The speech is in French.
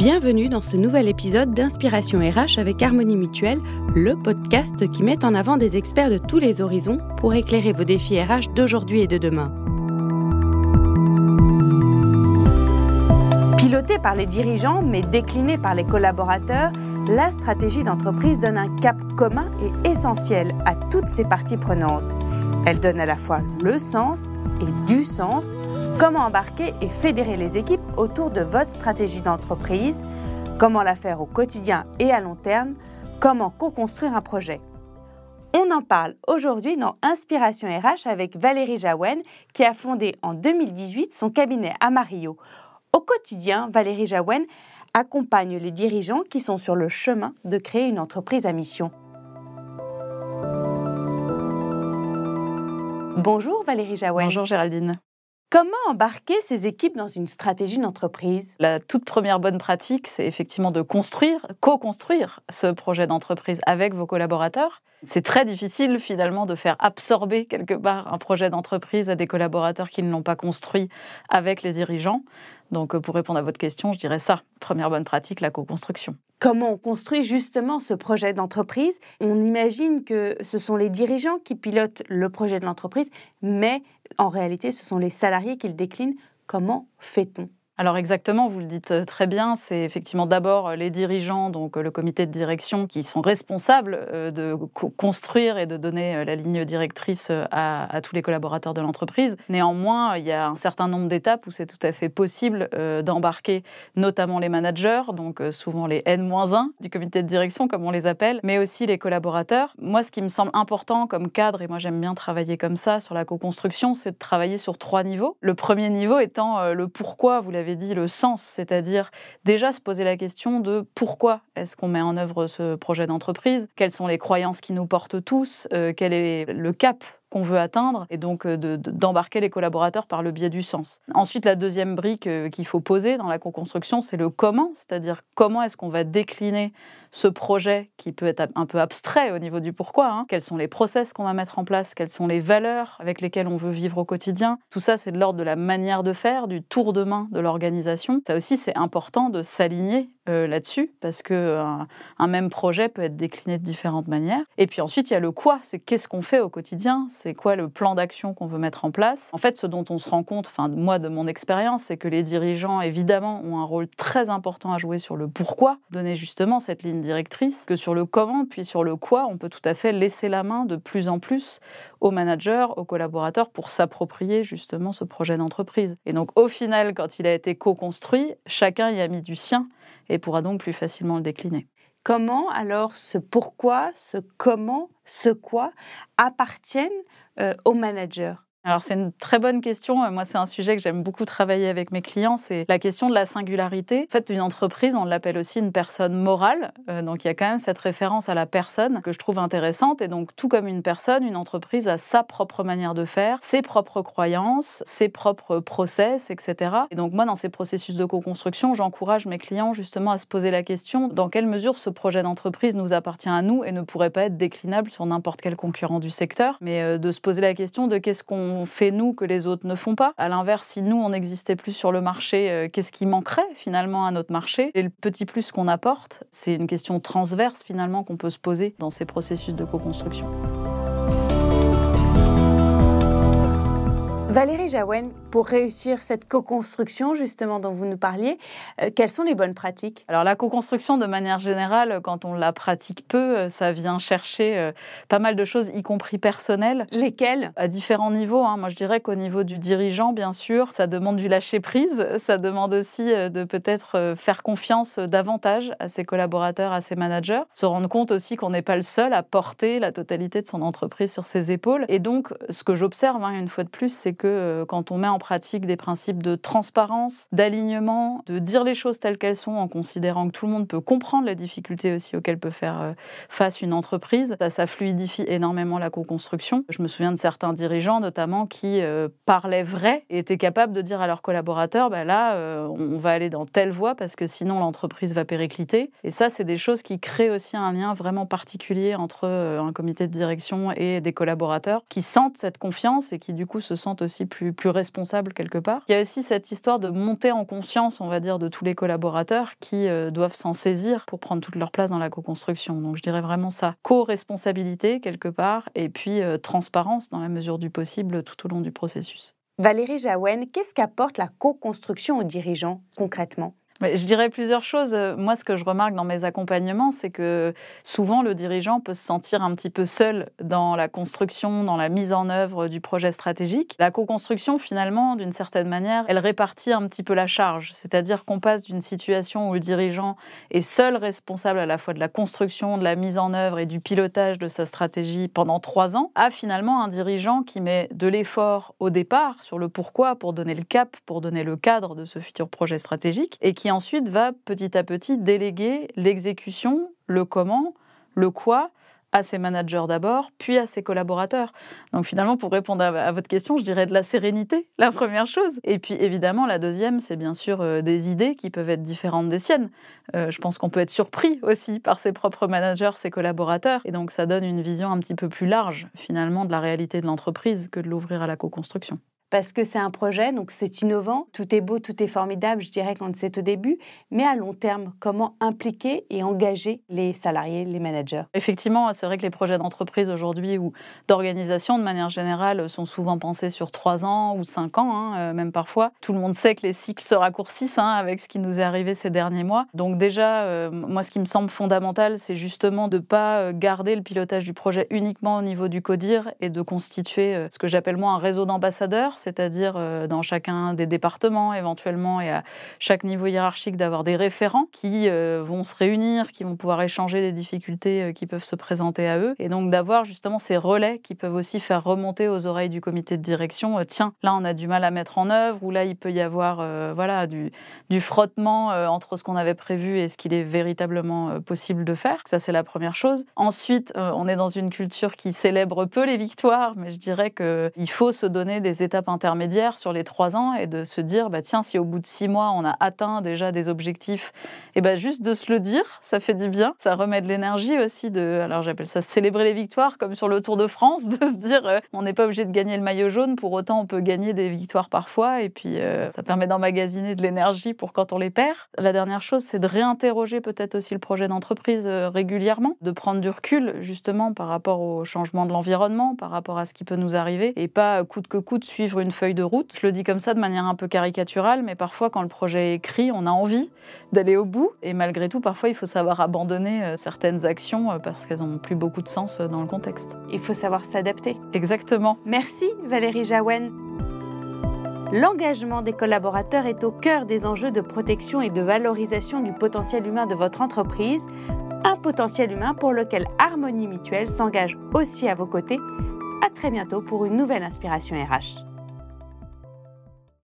Bienvenue dans ce nouvel épisode d'Inspiration RH avec Harmonie Mutuelle, le podcast qui met en avant des experts de tous les horizons pour éclairer vos défis RH d'aujourd'hui et de demain. Pilotée par les dirigeants mais déclinée par les collaborateurs, la stratégie d'entreprise donne un cap commun et essentiel à toutes ses parties prenantes. Elle donne à la fois le sens et du sens Comment embarquer et fédérer les équipes autour de votre stratégie d'entreprise Comment la faire au quotidien et à long terme Comment co-construire un projet On en parle aujourd'hui dans Inspiration RH avec Valérie Jaouen qui a fondé en 2018 son cabinet à Mario. Au quotidien, Valérie Jaouen accompagne les dirigeants qui sont sur le chemin de créer une entreprise à mission. Bonjour Valérie Jaouen. Bonjour Géraldine. Comment embarquer ces équipes dans une stratégie d'entreprise? La toute première bonne pratique, c'est effectivement de construire, co-construire ce projet d'entreprise avec vos collaborateurs. C'est très difficile finalement de faire absorber quelque part un projet d'entreprise à des collaborateurs qui ne l'ont pas construit avec les dirigeants. Donc pour répondre à votre question, je dirais ça, première bonne pratique, la co-construction. Comment on construit justement ce projet d'entreprise? On imagine que ce sont les dirigeants qui pilotent le projet de l'entreprise, mais en réalité, ce sont les salariés qui le déclinent. Comment fait-on? Alors exactement, vous le dites euh, très bien, c'est effectivement d'abord euh, les dirigeants, donc euh, le comité de direction, qui sont responsables de construire et de donner la ligne directrice à, tous les collaborateurs de l'entreprise. Néanmoins, il y a un certain nombre d'étapes où c'est tout à fait possible d'embarquer notamment les managers, donc souvent les N-1 du comité de direction, comme on les appelle, mais aussi les collaborateurs. Moi, ce qui me semble important comme cadre, et moi j'aime bien travailler comme ça sur la co-construction, c'est de travailler sur trois niveaux. Le premier niveau étant le pourquoi, vous l'avez dit, le sens, c'est-à-dire déjà se poser la question de pourquoi est-ce qu'on met en œuvre ce projet d'entreprise, quelles sont les croyances qui nous portent tous, euh, quel est le cap qu'on veut atteindre et donc euh, d'embarquer les collaborateurs par le biais du sens. Ensuite, la deuxième brique euh, qu'il faut poser dans la co-construction, c'est le comment, c'est-à-dire comment est-ce qu'on va décliner ce projet qui peut être un peu abstrait au niveau du pourquoi. Hein. Quels sont les process qu'on va mettre en place Quelles sont les valeurs avec lesquelles on veut vivre au quotidien Tout ça, c'est de l'ordre de la manière de faire, du tour de main de l'organisation. Ça aussi, c'est important de s'aligner euh, là-dessus parce que un, même projet peut être décliné de différentes manières. Et puis ensuite, il y a le quoi, c'est qu'est-ce qu'on fait au quotidien, c'est quoi le plan d'action qu'on veut mettre en place. En fait, ce dont on se rend compte, enfin moi de mon expérience, c'est que les dirigeants évidemment ont un rôle très important à jouer sur le pourquoi, donner justement cette ligne directrice, que sur le comment, puis sur le quoi, on peut tout à fait laisser la main de plus en plus aux managers, aux collaborateurs pour s'approprier justement ce projet d'entreprise. Et donc au final, quand il a été co-construit, chacun y a mis du sien et pourra donc plus facilement le décliner. Comment alors ce pourquoi, ce comment, ce quoi appartiennent euh, aux managers? Alors c'est une très bonne question. Euh, moi, c'est un sujet que j'aime beaucoup travailler avec mes clients. C'est la question de la singularité. En fait, une entreprise, on l'appelle aussi une personne morale. Euh, donc il y a quand même cette référence à la personne que je trouve intéressante. Et donc tout comme une personne, une entreprise a sa propre manière de faire, ses propres croyances, ses propres process, etc. Et donc moi, dans ces processus de co-construction, j'encourage mes clients justement à se poser la question dans quelle mesure ce projet d'entreprise nous appartient à nous et ne pourrait pas être déclinable sur n'importe quel concurrent du secteur, mais euh, de se poser la question de qu'est-ce qu'on on fait nous que les autres ne font pas. À l'inverse, si nous, on n'existait plus sur le marché, euh, qu'est-ce qui manquerait finalement à notre marché? Et le petit plus qu'on apporte, c'est une question transverse finalement qu'on peut se poser dans ces processus de co-construction. Valérie Jaouen, pour réussir cette co-construction justement dont vous nous parliez, euh, quelles sont les bonnes pratiques? Alors la co-construction de manière générale, quand on la pratique peu, euh, ça vient chercher euh, pas mal de choses, y compris personnelles. Lesquelles? À différents niveaux. Hein. Moi je dirais qu'au niveau du dirigeant, bien sûr, ça demande du lâcher prise, ça demande aussi de peut-être faire confiance davantage à ses collaborateurs, à ses managers, se rendre compte aussi qu'on n'est pas le seul à porter la totalité de son entreprise sur ses épaules. Et donc ce que j'observe, hein, une fois de plus, c'est que euh, quand on met en pratique des principes de transparence, d'alignement, de dire les choses telles qu'elles sont en considérant que tout le monde peut comprendre les difficultés aussi auxquelles peut faire euh, face une entreprise, ça, fluidifie énormément la co-construction. Je me souviens de certains dirigeants notamment qui euh, parlaient vrai et étaient capables de dire à leurs collaborateurs, bah là, on va aller dans telle voie parce que sinon l'entreprise va péricliter. Et ça, c'est des choses qui créent aussi un lien vraiment particulier entre un comité de direction et des collaborateurs qui sentent cette confiance et qui du coup se sentent aussi plus, responsable quelque part. Il y a aussi cette histoire de monter en conscience, on va dire, de tous les collaborateurs qui euh, doivent s'en saisir pour prendre toute leur place dans la co-construction. Donc je dirais vraiment ça, co-responsabilité quelque part, et puis euh, transparence dans la mesure du possible tout au long du processus. Valérie Jaouen, qu'est-ce qu'apporte la co-construction aux dirigeants concrètement? Je dirais plusieurs choses. Moi, ce que je remarque dans mes accompagnements, c'est que souvent le dirigeant peut se sentir un petit peu seul dans la construction, dans la mise en œuvre du projet stratégique. La co-construction, finalement, d'une certaine manière, elle répartit un petit peu la charge. C'est-à-dire qu'on passe d'une situation où le dirigeant est seul responsable à la fois de la construction, de la mise en œuvre et du pilotage de sa stratégie pendant trois ans, à finalement un dirigeant qui met de l'effort au départ sur le pourquoi pour donner le cap, pour donner le cadre de ce futur projet stratégique et qui ensuite va petit à petit déléguer l'exécution, le comment, le quoi à ses managers d'abord, puis à ses collaborateurs. Donc finalement, pour répondre à, votre question, je dirais de la sérénité, la première chose. Et puis évidemment, la deuxième, c'est bien sûr euh, des idées qui peuvent être différentes des siennes. Euh, je pense qu'on peut être surpris aussi par ses propres managers, ses collaborateurs. Et donc ça donne une vision un petit peu plus large finalement de la réalité de l'entreprise que de l'ouvrir à la co-construction parce que c'est un projet, donc c'est innovant, tout est beau, tout est formidable, je dirais quand c'est au début, mais à long terme, comment impliquer et engager les salariés, les managers? Effectivement, c'est vrai que les projets d'entreprise aujourd'hui ou d'organisation de manière générale sont souvent pensés sur trois ans ou cinq ans, hein, euh, même parfois. Tout le monde sait que les cycles se raccourcissent hein, avec ce qui nous est arrivé ces derniers mois. Donc déjà, euh, moi, ce qui me semble fondamental, c'est justement de ne pas euh, garder le pilotage du projet uniquement au niveau du CODIR et de constituer ce que j'appelle moi un réseau d'ambassadeurs c'est-à-dire euh, dans chacun des départements éventuellement et à chaque niveau hiérarchique d'avoir des référents qui euh, vont se réunir, qui vont pouvoir échanger des difficultés euh, qui peuvent se présenter à eux, et donc d'avoir justement ces relais qui peuvent aussi faire remonter aux oreilles du comité de direction, tiens, là on a du mal à mettre en œuvre, ou là il peut y avoir voilà, du, frottement entre ce qu'on avait prévu et ce qu'il est véritablement possible de faire. Ça c'est la première chose. Ensuite, on est dans une culture qui célèbre peu les victoires, mais je dirais qu'il faut se donner des étapes intermédiaire sur les trois ans et de se dire, bah, tiens, si au bout de six mois, on a atteint déjà des objectifs, et bah, juste de se le dire, ça fait du bien. Ça remet de l'énergie aussi de, alors j'appelle ça célébrer les victoires, comme sur le Tour de France, de se dire, euh, on n'est pas obligé de gagner le maillot jaune, pour autant on peut gagner des victoires parfois, et puis euh, ça permet d'emmagasiner de l'énergie pour quand on les perd. La dernière chose, c'est de réinterroger peut-être aussi le projet d'entreprise euh, régulièrement, de prendre du recul justement par rapport au changement de l'environnement, par rapport à ce qui peut nous arriver, et pas coûte que coûte suivre une feuille de route. Je le dis comme ça de manière un peu caricaturale, mais parfois quand le projet est écrit, on a envie d'aller au bout. Et malgré tout, parfois il faut savoir abandonner euh, certaines actions euh, parce qu'elles n'ont plus beaucoup de sens euh, dans le contexte. Il faut savoir s'adapter. Exactement. Merci Valérie Jaouen. L'engagement des collaborateurs est au cœur des enjeux de protection et de valorisation du potentiel humain de votre entreprise, un potentiel humain pour lequel Harmonie Mutuelle s'engage aussi à vos côtés. À très bientôt pour une nouvelle inspiration RH.